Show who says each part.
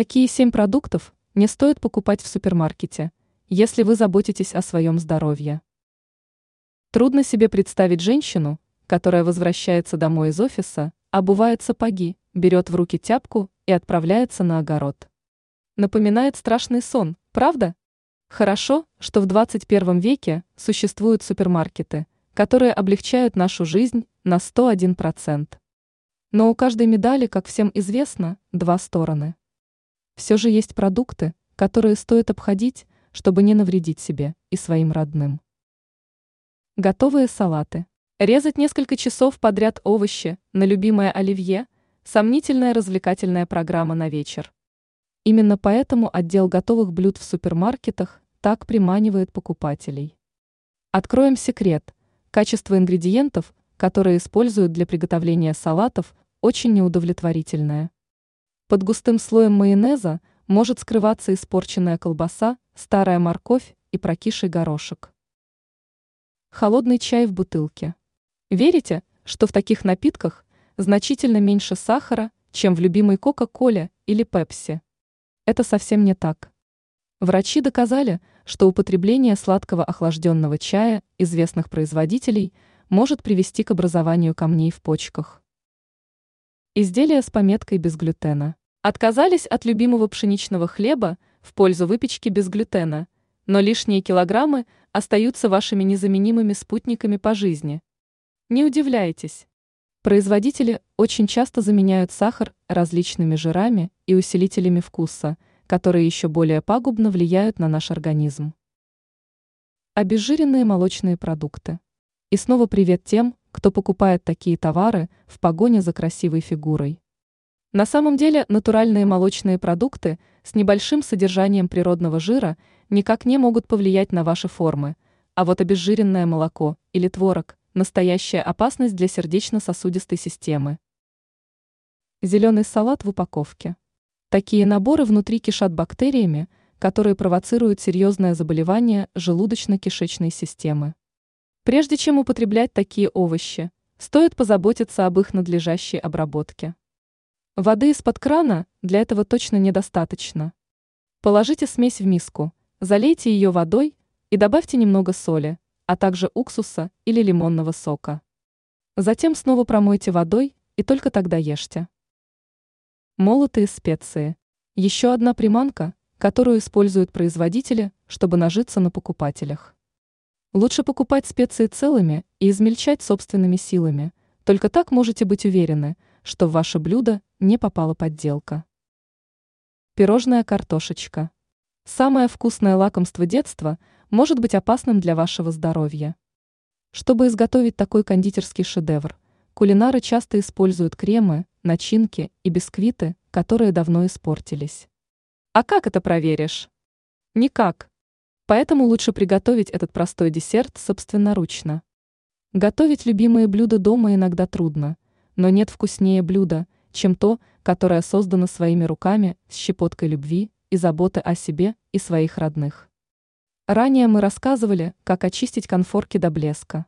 Speaker 1: Какие семь продуктов не стоит покупать в супермаркете, если вы заботитесь о своем здоровье? Трудно себе представить женщину, которая возвращается домой из офиса, обувает сапоги, берет в руки тяпку и отправляется на огород. Напоминает страшный сон, правда? Хорошо, что в 21 веке существуют супермаркеты, которые облегчают нашу жизнь на 101%. Но у каждой медали, как всем известно, два стороны. Все же есть продукты, которые стоит обходить, чтобы не навредить себе и своим родным. Готовые салаты. Резать несколько часов подряд овощи на любимое оливье – сомнительная развлекательная программа на вечер. Именно поэтому отдел готовых блюд в супермаркетах так приманивает покупателей. Откроем секрет. Качество ингредиентов, которые используют для приготовления салатов, очень неудовлетворительное. Под густым слоем майонеза может скрываться испорченная колбаса, старая морковь и прокисший горошек. Холодный чай в бутылке. Верите, что в таких напитках значительно меньше сахара, чем в любимой Кока-Коле или Пепси? Это совсем не так. Врачи доказали, что употребление сладкого охлажденного чая известных производителей может привести к образованию камней в почках. Изделия с пометкой без глютена. Отказались от любимого пшеничного хлеба в пользу выпечки без глютена, но лишние килограммы остаются вашими незаменимыми спутниками по жизни. Не удивляйтесь. Производители очень часто заменяют сахар различными жирами и усилителями вкуса, которые еще более пагубно влияют на наш организм. Обезжиренные молочные продукты. И снова привет тем, кто покупает такие товары в погоне за красивой фигурой. На самом деле натуральные молочные продукты с небольшим содержанием природного жира никак не могут повлиять на ваши формы, а вот обезжиренное молоко или творог – настоящая опасность для сердечно-сосудистой системы. Зеленый салат в упаковке. Такие наборы внутри кишат бактериями, которые провоцируют серьезное заболевание желудочно-кишечной системы. Прежде чем употреблять такие овощи, стоит позаботиться об их надлежащей обработке. Воды из-под крана для этого точно недостаточно. Положите смесь в миску, залейте ее водой и добавьте немного соли, а также уксуса или лимонного сока. Затем снова промойте водой и только тогда ешьте. Молотые специи. Еще одна приманка, которую используют производители, чтобы нажиться на покупателях. Лучше покупать специи целыми и измельчать собственными силами. Только так можете быть уверены, что в ваше блюдо не попала подделка. Пирожная картошечка. Самое вкусное лакомство детства может быть опасным для вашего здоровья. Чтобы изготовить такой кондитерский шедевр, кулинары часто используют кремы, начинки и бисквиты, которые давно испортились. А как это проверишь? Никак. Поэтому лучше приготовить этот простой десерт собственноручно. Готовить любимые блюда дома иногда трудно, но нет вкуснее блюда, чем то, которое создано своими руками с щепоткой любви и заботы о себе и своих родных. Ранее мы рассказывали, как очистить конфорки до блеска.